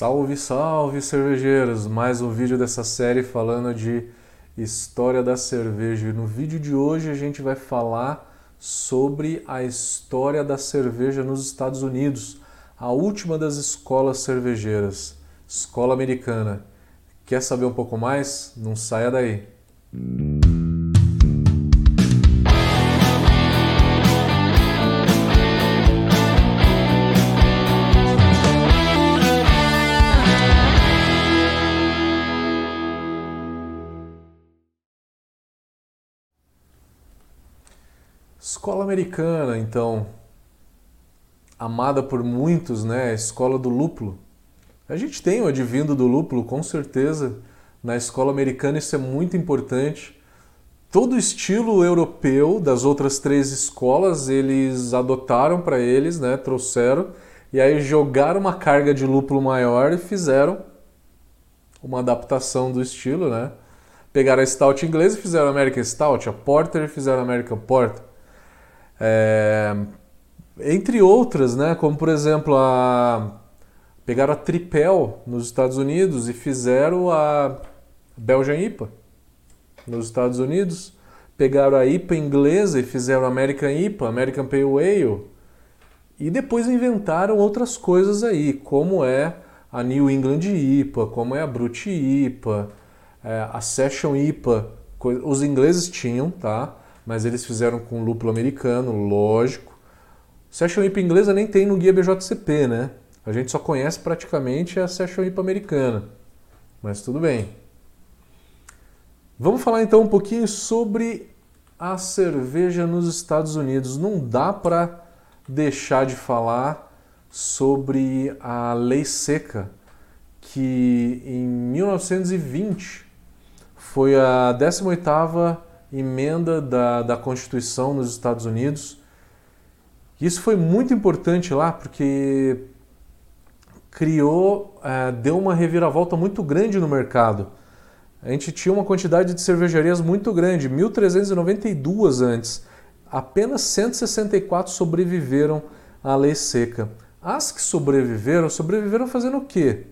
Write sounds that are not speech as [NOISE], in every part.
Salve, salve cervejeiros! Mais um vídeo dessa série falando de história da cerveja. E no vídeo de hoje a gente vai falar sobre a história da cerveja nos Estados Unidos, a última das escolas cervejeiras, escola americana. Quer saber um pouco mais? Não saia daí. Escola americana, então, amada por muitos, né? A escola do lúpulo. A gente tem o advindo do lúpulo, com certeza. Na escola americana isso é muito importante. Todo o estilo europeu das outras três escolas eles adotaram para eles, né? Trouxeram e aí jogaram uma carga de lúpulo maior e fizeram uma adaptação do estilo, né? Pegaram a Stout inglesa e fizeram a American Stout, a Porter e fizeram a American Porter. É, entre outras, né, como por exemplo a pegaram a Tripel nos Estados Unidos e fizeram a Belgian IPA nos Estados Unidos, pegaram a IPA inglesa e fizeram a American IPA, American Pale Ale, e depois inventaram outras coisas aí, como é a New England IPA, como é a Brut IPA, é, a Session IPA, os ingleses tinham, tá? Mas eles fizeram com lúpulo americano, lógico. Session IPA inglesa nem tem no guia BJCP, né? A gente só conhece praticamente a Session IPA americana, mas tudo bem. Vamos falar então um pouquinho sobre a cerveja nos Estados Unidos. Não dá para deixar de falar sobre a lei seca, que em 1920 foi a 18ª emenda da, da Constituição nos Estados Unidos. Isso foi muito importante lá porque criou, é, deu uma reviravolta muito grande no mercado. A gente tinha uma quantidade de cervejarias muito grande, 1.392 antes. Apenas 164 sobreviveram à lei seca. As que sobreviveram, sobreviveram fazendo o quê?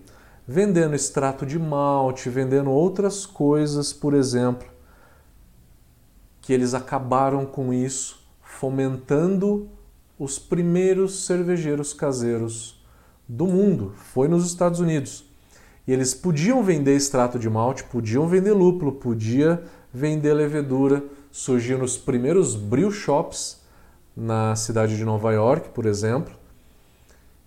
Vendendo extrato de malte, vendendo outras coisas, por exemplo que eles acabaram com isso, fomentando os primeiros cervejeiros caseiros do mundo. Foi nos Estados Unidos. E eles podiam vender extrato de malte, podiam vender lúpulo, podia vender levedura. Surgiram os primeiros brew shops na cidade de Nova York, por exemplo.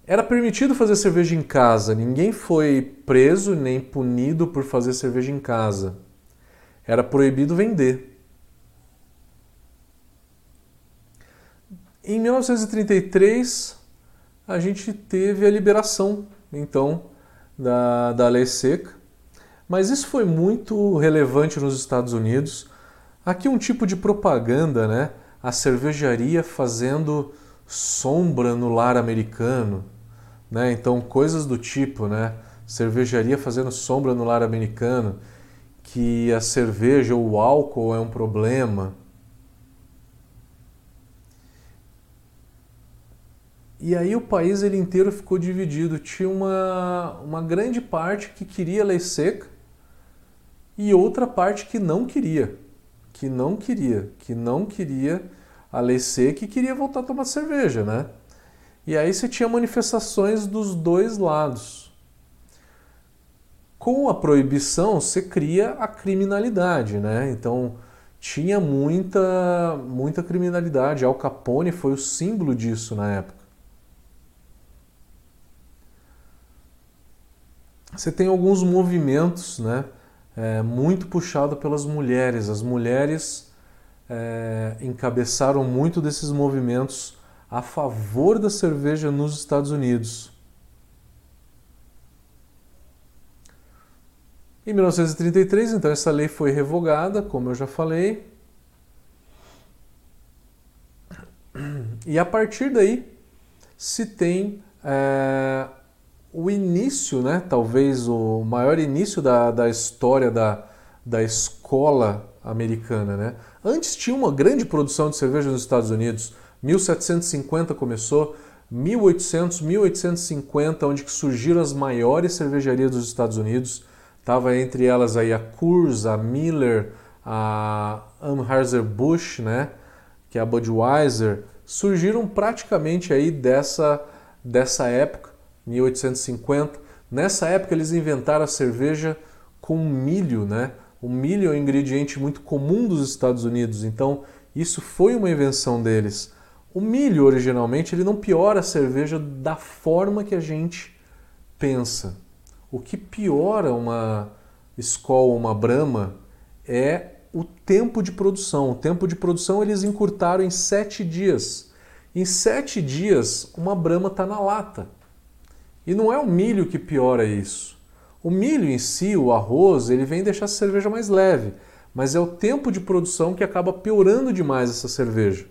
Era permitido fazer cerveja em casa, ninguém foi preso nem punido por fazer cerveja em casa. Era proibido vender. Em 1933, a gente teve a liberação, então, da, da lei seca, mas isso foi muito relevante nos Estados Unidos. Aqui um tipo de propaganda, né? A cervejaria fazendo sombra no lar americano, né? Então, coisas do tipo, né? Cervejaria fazendo sombra no lar americano, que a cerveja ou o álcool é um problema. E aí o país ele inteiro ficou dividido. Tinha uma, uma grande parte que queria lei seca e outra parte que não queria. Que não queria, que não queria a lei seca e queria voltar a tomar cerveja, né? E aí você tinha manifestações dos dois lados. Com a proibição, você cria a criminalidade, né? Então tinha muita, muita criminalidade. Al Capone foi o símbolo disso na época. Você tem alguns movimentos né, é, muito puxado pelas mulheres. As mulheres é, encabeçaram muito desses movimentos a favor da cerveja nos Estados Unidos. Em 1933, então, essa lei foi revogada, como eu já falei. E a partir daí se tem é, o início, né, talvez o maior início da, da história da, da escola americana. Né? Antes tinha uma grande produção de cerveja nos Estados Unidos. 1750 começou, 1800, 1850, onde surgiram as maiores cervejarias dos Estados Unidos. Tava entre elas aí a Coors, a Miller, a Anheuser-Busch, né, que é a Budweiser, surgiram praticamente aí dessa, dessa época, 1850. Nessa época eles inventaram a cerveja com milho, né? O milho é um ingrediente muito comum dos Estados Unidos, então isso foi uma invenção deles. O milho, originalmente, ele não piora a cerveja da forma que a gente pensa. O que piora uma ou uma Brahma é o tempo de produção. O tempo de produção eles encurtaram em sete dias. Em sete dias, uma Brahma está na lata. E não é o milho que piora isso. O milho em si, o arroz, ele vem deixar a cerveja mais leve, mas é o tempo de produção que acaba piorando demais essa cerveja.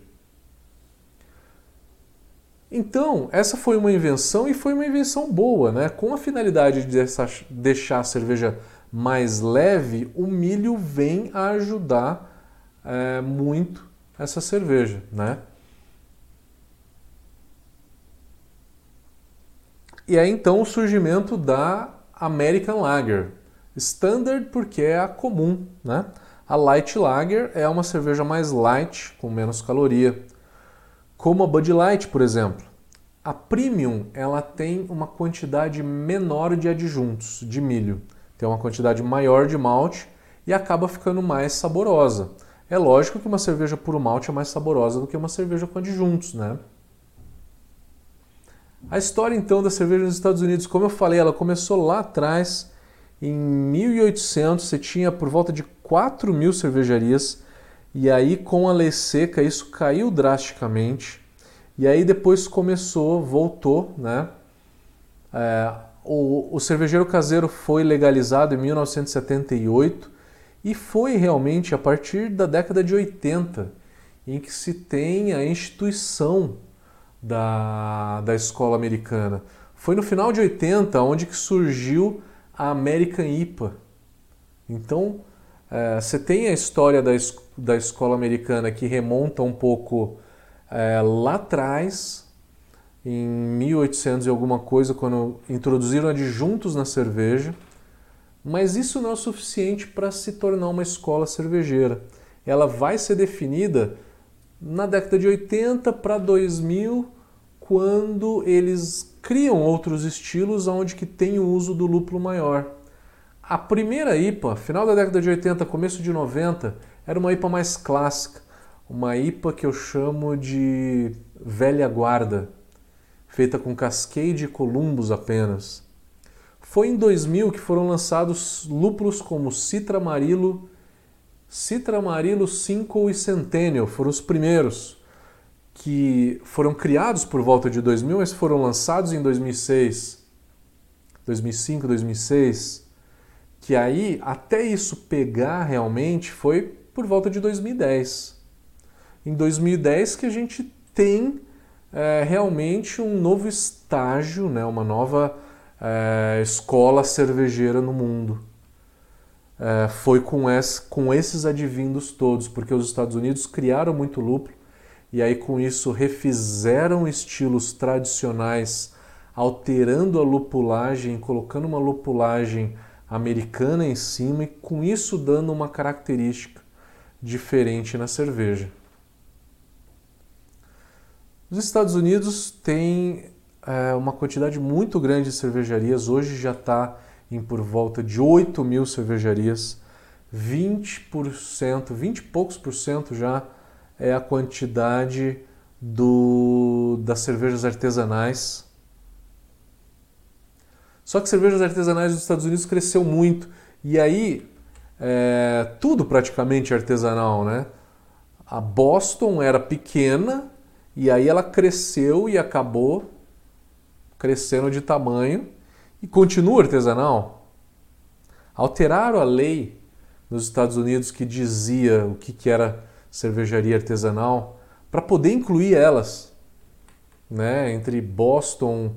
Então, essa foi uma invenção e foi uma invenção boa, né? Com a finalidade de deixar a cerveja mais leve, o milho vem a ajudar é, muito essa cerveja, né? E aí então o surgimento da American Lager. Standard porque é a comum, né? A Light Lager é uma cerveja mais light, com menos caloria. Como a Bud Light, por exemplo. A Premium, ela tem uma quantidade menor de adjuntos, de milho. Tem uma quantidade maior de malte e acaba ficando mais saborosa. É lógico que uma cerveja puro malte é mais saborosa do que uma cerveja com adjuntos, né? A história então da cerveja nos Estados Unidos, como eu falei, ela começou lá atrás, em 1800, você tinha por volta de 4 mil cervejarias, e aí com a lei seca isso caiu drasticamente, e aí depois começou, voltou, né? É, o, o cervejeiro caseiro foi legalizado em 1978 e foi realmente a partir da década de 80 em que se tem a instituição da, da escola americana. Foi no final de 80 onde que surgiu a American IPA. Então, é, você tem a história da, da escola americana que remonta um pouco é, lá atrás, em 1800 e alguma coisa, quando introduziram adjuntos na cerveja, mas isso não é o suficiente para se tornar uma escola cervejeira. Ela vai ser definida na década de 80 para 2000, quando eles criam outros estilos onde que tem o uso do lúpulo maior. A primeira IPA, final da década de 80, começo de 90, era uma IPA mais clássica, uma IPA que eu chamo de velha guarda, feita com Cascade e Columbus apenas. Foi em 2000 que foram lançados lúpulos como Citra Amarillo, Citra Amarillo, Cinco e Centennial foram os primeiros que foram criados por volta de 2000, mas foram lançados em 2006, 2005, 2006, que aí até isso pegar realmente foi por volta de 2010. Em 2010 que a gente tem é, realmente um novo estágio, né, uma nova é, escola cervejeira no mundo é, foi com, esse, com esses advindos todos, porque os Estados Unidos criaram muito lúpulo e aí com isso refizeram estilos tradicionais, alterando a lupulagem, colocando uma lupulagem americana em cima e com isso dando uma característica diferente na cerveja. Os Estados Unidos têm é, uma quantidade muito grande de cervejarias, hoje já está em por volta de 8 mil cervejarias, 20%, 20 e poucos por cento já é a quantidade do, das cervejas artesanais. Só que cervejas artesanais dos Estados Unidos cresceu muito e aí é, tudo praticamente artesanal, né? A Boston era pequena e aí ela cresceu e acabou crescendo de tamanho e continua artesanal. Alteraram a lei nos Estados Unidos que dizia o que, que era cervejaria artesanal para poder incluir elas. Né? Entre Boston,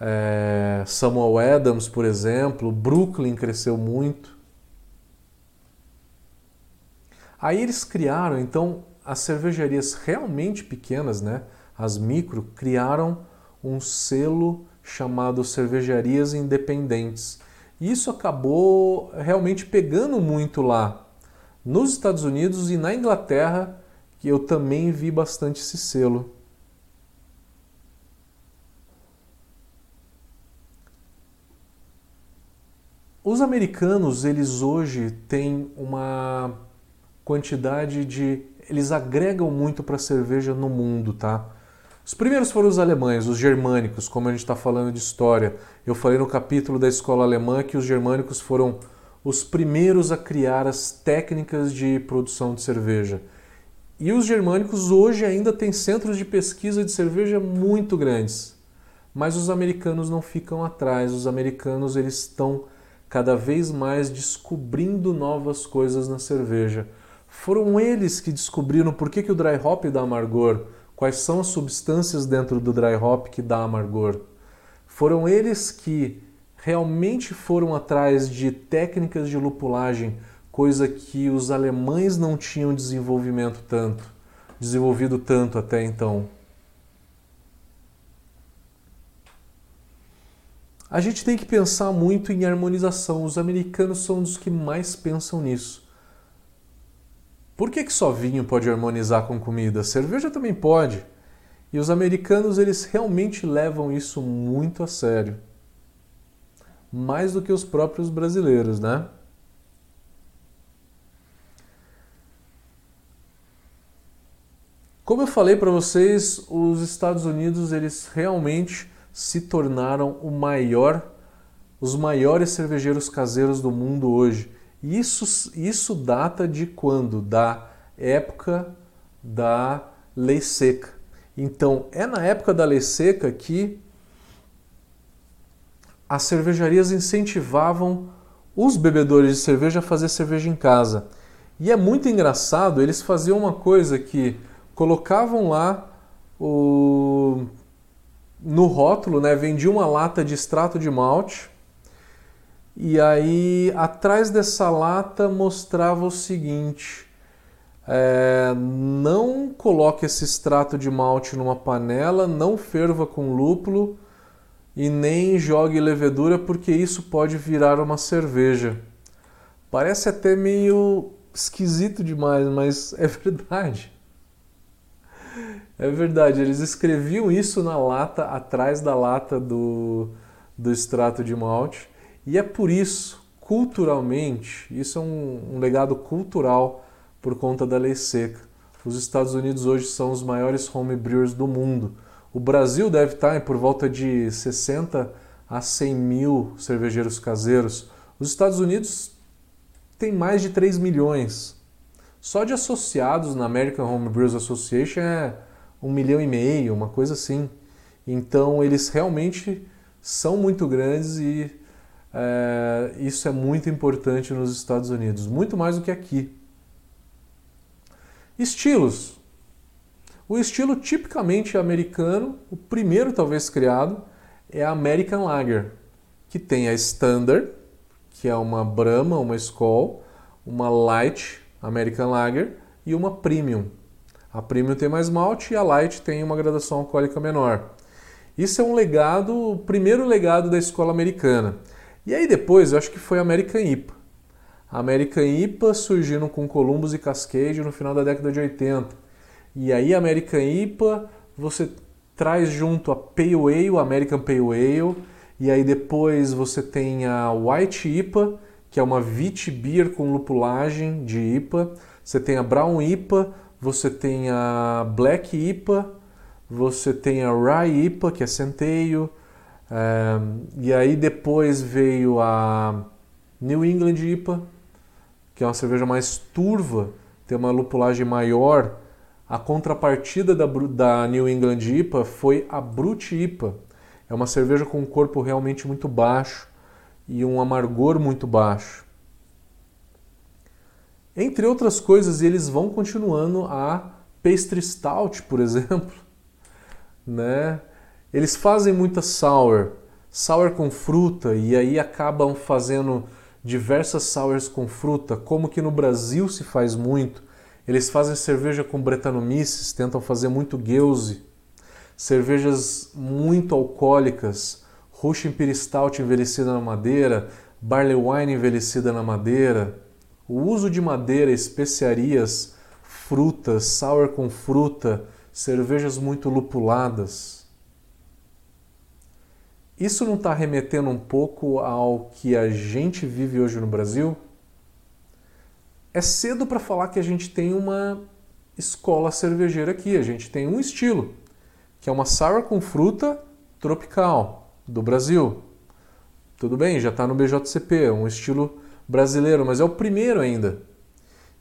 é, Samuel Adams, por exemplo, Brooklyn cresceu muito. Aí eles criaram, então, as cervejarias realmente pequenas, né? as micro, criaram um selo chamado Cervejarias Independentes. E isso acabou realmente pegando muito lá. Nos Estados Unidos e na Inglaterra, que eu também vi bastante esse selo. Os americanos, eles hoje têm uma quantidade de. Eles agregam muito para a cerveja no mundo, tá? Os primeiros foram os alemães, os germânicos, como a gente está falando de história. Eu falei no capítulo da escola alemã que os germânicos foram os primeiros a criar as técnicas de produção de cerveja. E os germânicos hoje ainda têm centros de pesquisa de cerveja muito grandes. Mas os americanos não ficam atrás. Os americanos eles estão cada vez mais descobrindo novas coisas na cerveja. Foram eles que descobriram por que, que o dry hop dá amargor, quais são as substâncias dentro do dry hop que dá amargor. Foram eles que realmente foram atrás de técnicas de lupulagem, coisa que os alemães não tinham desenvolvimento tanto, desenvolvido tanto até então. A gente tem que pensar muito em harmonização. Os americanos são dos que mais pensam nisso. Por que, que só vinho pode harmonizar com comida? Cerveja também pode. E os americanos eles realmente levam isso muito a sério. Mais do que os próprios brasileiros, né? Como eu falei para vocês, os Estados Unidos eles realmente se tornaram o maior, os maiores cervejeiros caseiros do mundo hoje. Isso, isso data de quando? Da época da lei seca. Então, é na época da lei seca que as cervejarias incentivavam os bebedores de cerveja a fazer cerveja em casa. E é muito engraçado, eles faziam uma coisa que colocavam lá o no rótulo, né, vendia uma lata de extrato de malte. E aí, atrás dessa lata mostrava o seguinte: é, não coloque esse extrato de malte numa panela, não ferva com lúpulo e nem jogue levedura, porque isso pode virar uma cerveja. Parece até meio esquisito demais, mas [LAUGHS] é verdade. É verdade, eles escreviam isso na lata, atrás da lata do, do extrato de malte, e é por isso, culturalmente, isso é um, um legado cultural por conta da lei seca. Os Estados Unidos hoje são os maiores homebrewers do mundo. O Brasil deve estar por volta de 60 a 100 mil cervejeiros caseiros. Os Estados Unidos têm mais de 3 milhões. Só de associados na American Homebrewers Association é um milhão e meio, uma coisa assim. Então eles realmente são muito grandes e é, isso é muito importante nos Estados Unidos, muito mais do que aqui. Estilos. O estilo tipicamente americano, o primeiro talvez criado, é a American Lager, que tem a Standard, que é uma Brahma, uma Skol, uma Light American Lager e uma Premium, a Premium tem mais malte e a Light tem uma graduação alcoólica menor. Isso é um legado, o primeiro legado da escola americana. E aí depois, eu acho que foi a American IPA. American IPA surgindo com Columbus e Cascade no final da década de 80. E aí American IPA, você traz junto a Pale Ale, American Pale Ale, e aí depois você tem a White IPA, que é uma Wheat Beer com lupulagem de IPA. Você tem a Brown IPA, você tem a Black IPA, você tem a Rye IPA, que é centeio, e aí depois veio a New England IPA, que é uma cerveja mais turva, tem uma lupulagem maior. A contrapartida da, da New England IPA foi a Brut IPA. É uma cerveja com um corpo realmente muito baixo e um amargor muito baixo. Entre outras coisas, eles vão continuando a pastry stout, por [LAUGHS] exemplo, né? Eles fazem muita sour, sour com fruta e aí acabam fazendo diversas sours com fruta, como que no Brasil se faz muito. Eles fazem cerveja com Brettanomyces, tentam fazer muito gueuze. cervejas muito alcoólicas, Russian Stout envelhecida na madeira, Barley Wine envelhecida na madeira, o uso de madeira, especiarias, frutas, sour com fruta, cervejas muito lupuladas. Isso não está remetendo um pouco ao que a gente vive hoje no Brasil? É cedo para falar que a gente tem uma escola cervejeira aqui, a gente tem um estilo que é uma sour com fruta tropical do Brasil. Tudo bem, já está no BJCP, é um estilo brasileiro, mas é o primeiro ainda.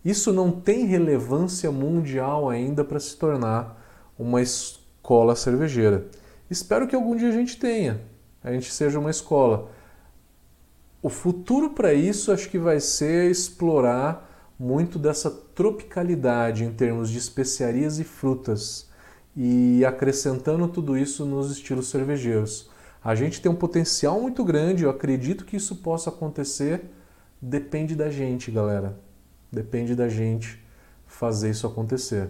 Isso não tem relevância mundial ainda para se tornar uma escola cervejeira. Espero que algum dia a gente tenha, a gente seja uma escola. O futuro para isso acho que vai ser explorar muito dessa tropicalidade em termos de especiarias e frutas e acrescentando tudo isso nos estilos cervejeiros. A gente tem um potencial muito grande, eu acredito que isso possa acontecer, depende da gente, galera. Depende da gente fazer isso acontecer.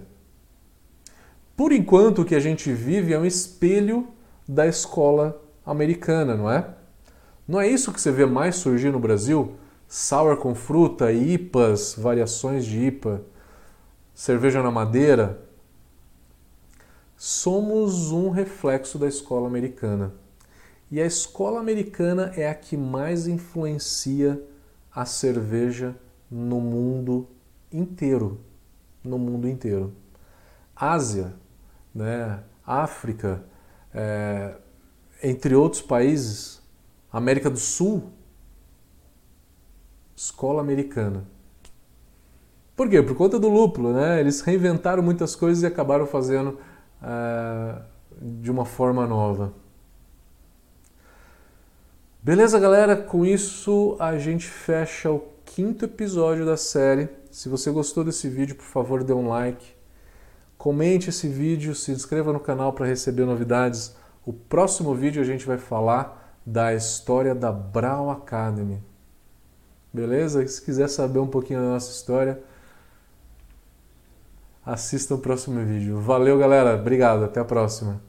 Por enquanto, o que a gente vive é um espelho da escola americana, não é? Não é isso que você vê mais surgir no Brasil? Sour com fruta, IPAs, variações de IPA, cerveja na madeira, somos um reflexo da escola americana. E a escola americana é a que mais influencia a cerveja no mundo inteiro, no mundo inteiro. Ásia, né, África, é, entre outros países, América do Sul, escola americana. Por quê? Por conta do lúpulo, né? Eles reinventaram muitas coisas e acabaram fazendo uh, de uma forma nova. Beleza, galera? Com isso a gente fecha o quinto episódio da série. Se você gostou desse vídeo, por favor, dê um like. Comente esse vídeo, se inscreva no canal para receber novidades. O próximo vídeo a gente vai falar da história da Brau Academy. Beleza? Se quiser saber um pouquinho da nossa história, assista o próximo vídeo. Valeu, galera. Obrigado. Até a próxima.